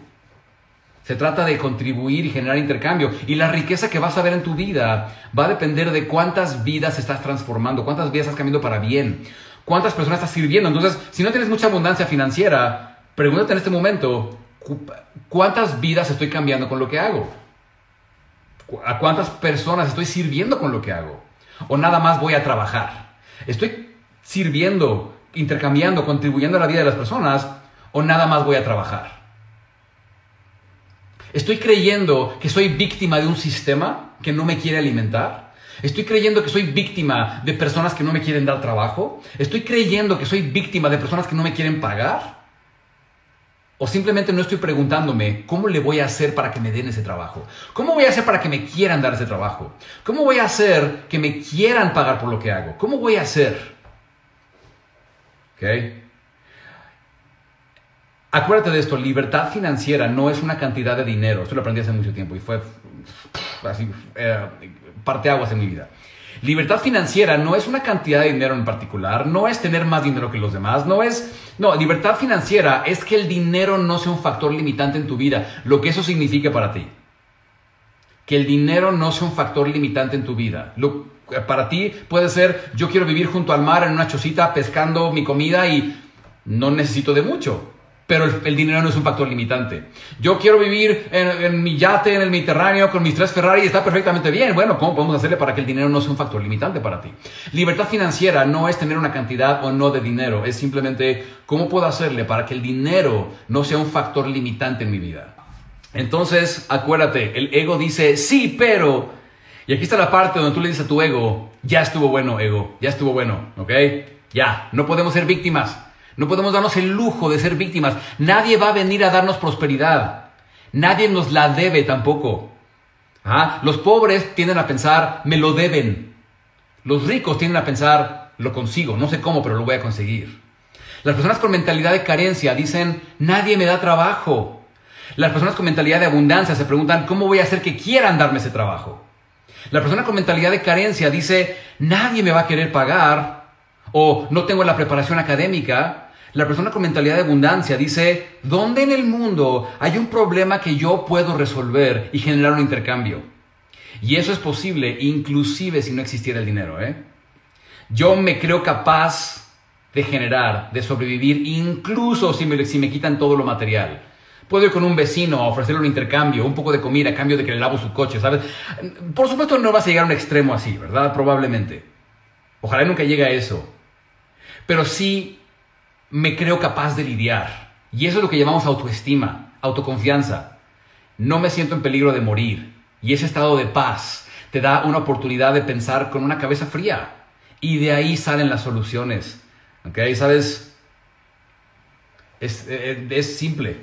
Se trata de contribuir y generar intercambio. Y la riqueza que vas a ver en tu vida va a depender de cuántas vidas estás transformando, cuántas vidas estás cambiando para bien, cuántas personas estás sirviendo. Entonces, si no tienes mucha abundancia financiera, pregúntate en este momento, ¿cuántas vidas estoy cambiando con lo que hago? ¿A cuántas personas estoy sirviendo con lo que hago? ¿O nada más voy a trabajar? ¿Estoy sirviendo, intercambiando, contribuyendo a la vida de las personas? ¿O nada más voy a trabajar? Estoy creyendo que soy víctima de un sistema que no me quiere alimentar. Estoy creyendo que soy víctima de personas que no me quieren dar trabajo. Estoy creyendo que soy víctima de personas que no me quieren pagar. O simplemente no estoy preguntándome cómo le voy a hacer para que me den ese trabajo. ¿Cómo voy a hacer para que me quieran dar ese trabajo? ¿Cómo voy a hacer que me quieran pagar por lo que hago? ¿Cómo voy a hacer? ¿Ok? Acuérdate de esto, libertad financiera no es una cantidad de dinero. Esto lo aprendí hace mucho tiempo y fue así, eh, parteaguas en mi vida. Libertad financiera no es una cantidad de dinero en particular, no es tener más dinero que los demás, no es... No, libertad financiera es que el dinero no sea un factor limitante en tu vida, lo que eso significa para ti. Que el dinero no sea un factor limitante en tu vida. Para ti puede ser, yo quiero vivir junto al mar en una chocita pescando mi comida y no necesito de mucho pero el, dinero no es un factor limitante. Yo quiero vivir en, mi yate en el Mediterráneo con mis tres Ferrari está perfectamente bien. Bueno, ¿cómo podemos hacerle para que el dinero no sea un factor limitante para ti? Libertad financiera no es tener una cantidad o no de dinero, es simplemente cómo puedo hacerle para que el dinero no sea un factor limitante en mi vida. Entonces, acuérdate, el ego dice, sí, pero... Y aquí está la parte donde tú le dices a tu ego, ya estuvo bueno, ego, ya estuvo bueno, ¿ok? Ya, no podemos ser víctimas. No podemos darnos el lujo de ser víctimas. Nadie va a venir a darnos prosperidad. Nadie nos la debe tampoco. ¿Ah? Los pobres tienden a pensar, me lo deben. Los ricos tienden a pensar, lo consigo, no sé cómo, pero lo voy a conseguir. Las personas con mentalidad de carencia dicen, nadie me da trabajo. Las personas con mentalidad de abundancia se preguntan, ¿cómo voy a hacer que quieran darme ese trabajo? La persona con mentalidad de carencia dice, nadie me va a querer pagar o no tengo la preparación académica la persona con mentalidad de abundancia dice, ¿dónde en el mundo hay un problema que yo puedo resolver y generar un intercambio? Y eso es posible inclusive si no existiera el dinero. ¿eh? Yo me creo capaz de generar, de sobrevivir, incluso si me, si me quitan todo lo material. Puedo ir con un vecino a ofrecerle un intercambio, un poco de comida a cambio de que le lavo su coche, ¿sabes? Por supuesto no vas a llegar a un extremo así, ¿verdad? Probablemente. Ojalá nunca llegue a eso. Pero sí me creo capaz de lidiar. Y eso es lo que llamamos autoestima, autoconfianza. No me siento en peligro de morir. Y ese estado de paz te da una oportunidad de pensar con una cabeza fría. Y de ahí salen las soluciones. ¿Ok? ¿Sabes? Es, eh, es simple.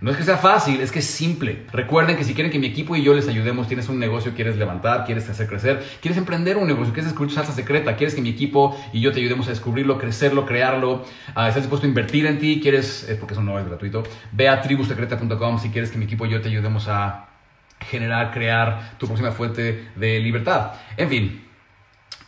No es que sea fácil, es que es simple. Recuerden que si quieren que mi equipo y yo les ayudemos, tienes un negocio, quieres levantar, quieres hacer crecer, quieres emprender un negocio, quieres descubrir tu salsa secreta, quieres que mi equipo y yo te ayudemos a descubrirlo, crecerlo, crearlo, uh, estás dispuesto a invertir en ti, quieres, es porque eso no es gratuito, ve a tribusecreta.com si quieres que mi equipo y yo te ayudemos a generar, crear tu próxima fuente de libertad. En fin,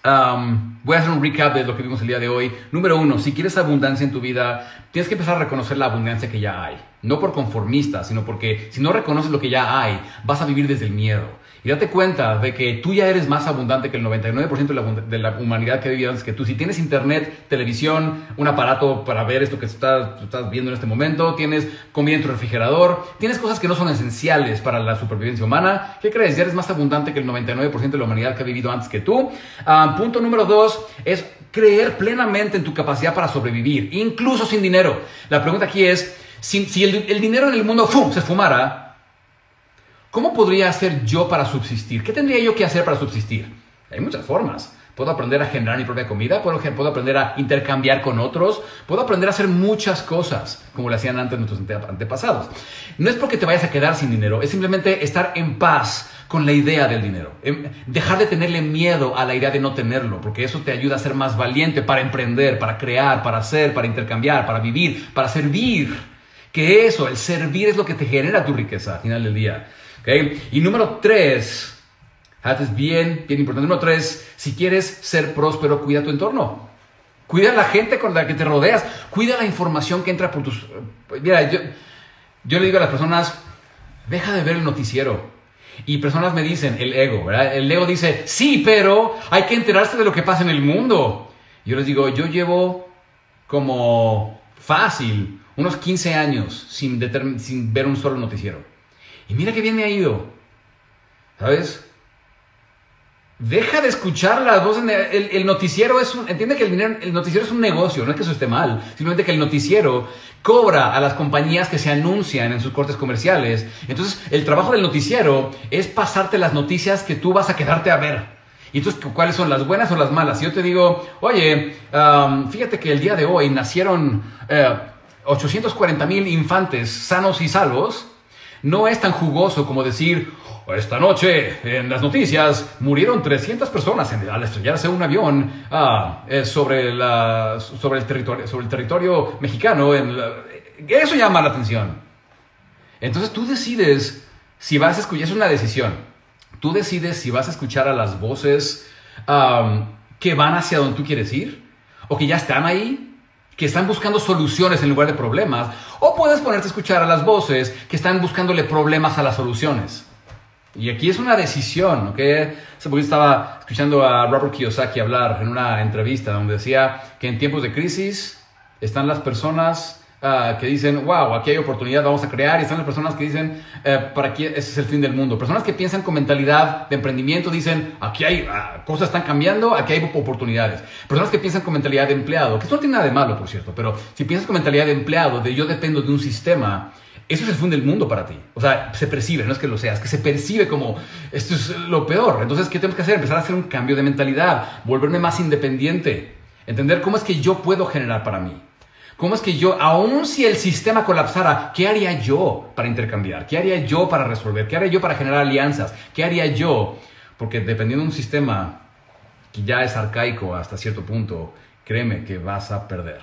Um, voy a hacer un recap de lo que vimos el día de hoy. Número uno, si quieres abundancia en tu vida, tienes que empezar a reconocer la abundancia que ya hay. No por conformista, sino porque si no reconoces lo que ya hay, vas a vivir desde el miedo. Y date cuenta de que tú ya eres más abundante que el 99% de la, de la, humanidad que vivido antes que tú. Si tienes internet, televisión, un aparato para ver esto que estás, estás viendo en este momento, tienes comida en tu refrigerador, tienes cosas que no son esenciales para la supervivencia humana, ¿qué crees? Ya eres más abundante que el 99% de la humanidad que ha vivido antes que tú. Ah, punto número dos es creer plenamente en tu capacidad para sobrevivir, incluso sin dinero. La pregunta aquí es, si, si el, el, dinero en el mundo se fumara, ¿Cómo podría hacer yo para subsistir? ¿Qué tendría yo que hacer para subsistir? Hay muchas formas. puedo aprender a generar mi propia comida, puedo, puedo aprender a intercambiar con otros, puedo aprender a hacer muchas cosas, como lo hacían antes nuestros antepasados. No es porque te vayas a quedar sin dinero, es simplemente estar en paz con la idea del dinero. Em, dejar de tenerle miedo a la idea de no tenerlo, porque eso te ayuda a ser más valiente para emprender, para crear, para hacer, para intercambiar, para vivir, para servir. Que eso, el servir es lo que te genera tu riqueza al final del día. Y número tres, es bien, bien importante. Número tres, si quieres ser próspero, cuida tu entorno. Cuida la gente con la que te rodeas. Cuida la información que entra por tus... Mira, yo, yo le digo a las personas, deja de ver el noticiero. Y personas me dicen, el ego, ¿verdad? El ego dice, sí, pero hay que enterarse de lo que pasa en el mundo. Yo les digo, yo llevo como fácil unos 15 años sin, sin ver un solo noticiero. Y mira qué bien me ha ido. ¿Sabes? Deja de escuchar las voces. El, el, noticiero es un. Entiende que el, el noticiero es un negocio, no es que eso esté mal. Simplemente que el noticiero cobra a las compañías que se anuncian en sus cortes comerciales. Entonces, el trabajo del noticiero es pasarte las noticias que tú vas a quedarte a ver. Y entonces, ¿cuáles son las buenas o las malas? Si yo te digo, oye, fíjate que el día de hoy nacieron 840 eh, mil infantes sanos y salvos, no es tan jugoso como decir, esta noche, en las noticias, murieron 300 personas al estrellarse un avión ah, eh, sobre, la, sobre, el territorio, sobre el territorio mexicano. En eso llama la atención. Entonces tú decides si vas a escuchar, es una decisión. Tú decides si vas a escuchar a las voces que van hacia donde tú quieres ir, o que ya están ahí, que están buscando soluciones en lugar de problemas, o puedes ponerte a escuchar a las voces que están buscándole problemas a las soluciones. Y aquí es una decisión, ¿ok? Hace estaba escuchando a Robert Kiyosaki hablar en una entrevista donde decía que en tiempos de crisis están las personas ah, que dicen, wow, aquí hay oportunidad, vamos a crear, y están las personas que dicen, eh, para qué ese es el fin del mundo. Personas que piensan con mentalidad de emprendimiento dicen, aquí hay ah, cosas están cambiando, aquí hay oportunidades. Personas que piensan con mentalidad de empleado, que esto no tiene nada de malo, por cierto, pero si piensas con mentalidad de empleado, de yo dependo de un sistema, eso es el fin del mundo para ti. O sea, se percibe, no es que lo seas, que se percibe como esto es lo peor. Entonces, ¿qué tenemos que hacer? Empezar a hacer un cambio de mentalidad, volverme más independiente, entender cómo es que yo puedo generar para mí. ¿Cómo es que yo, aun si el sistema colapsara, qué haría yo para intercambiar? ¿Qué haría yo para resolver? ¿Qué haría yo para generar alianzas? ¿Qué haría yo? Porque dependiendo de un sistema que ya es arcaico hasta cierto punto, créeme que vas a perder.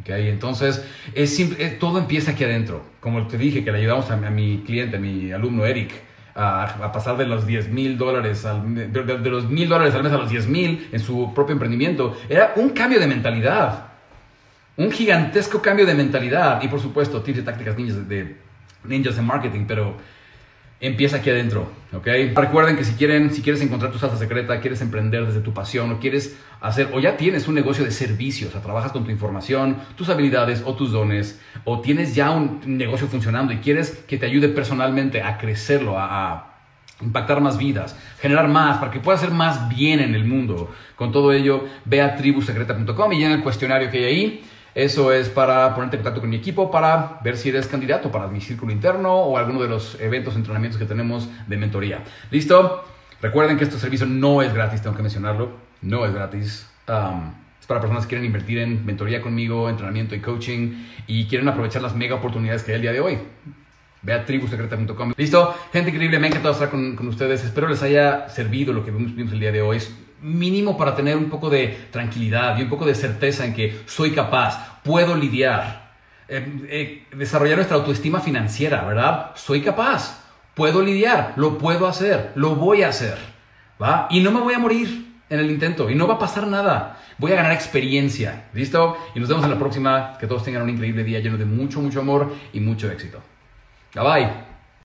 ¿Okay? Entonces, es eh, todo empieza aquí adentro. Como te dije, que le ayudamos a, mi cliente, a mi alumno Eric, a, pasar de los 10 mil dólares, de, los mil dólares al mes a los 10 mil en su propio emprendimiento, era un cambio de mentalidad. Un gigantesco cambio de mentalidad. Y por supuesto, tips y tácticas ninjas de, ninjas de marketing, pero empieza aquí adentro, ¿ok? Recuerden que si quieren, si quieres encontrar tu salsa secreta, quieres emprender desde tu pasión o quieres hacer, o ya tienes un negocio de servicios, trabajas con tu información, tus habilidades o tus dones, o tienes ya un negocio funcionando y quieres que te ayude personalmente a crecerlo, a, a impactar más vidas, generar más, para que puedas hacer más bien en el mundo. Con todo ello, ve a tribusecreta.com y llena el cuestionario que hay ahí eso es para ponerte en contacto con mi equipo para ver si eres candidato para mi círculo interno o alguno de los eventos, entrenamientos que tenemos de mentoría. ¿Listo? Recuerden que este servicio no es gratis, tengo que mencionarlo. No es gratis. es para personas que quieren invertir en mentoría conmigo, entrenamiento y coaching y quieren aprovechar las mega oportunidades que hay el día de hoy. Ve a tribusecreta.com. Listo, gente increíble, me ha encantado estar con, con, ustedes. Espero les haya servido lo que vimos el día de hoy mínimo para tener un poco de tranquilidad y un poco de certeza en que soy capaz, puedo lidiar, eh, eh, desarrollar nuestra autoestima financiera, ¿verdad? Soy capaz, puedo lidiar, lo puedo hacer, lo voy a hacer, ¿va? Y no me voy a morir en el intento y no va a pasar nada. Voy a ganar experiencia, ¿listo? Y nos vemos en la próxima. Que todos tengan un increíble día lleno de mucho, mucho amor y mucho éxito. Bye bye.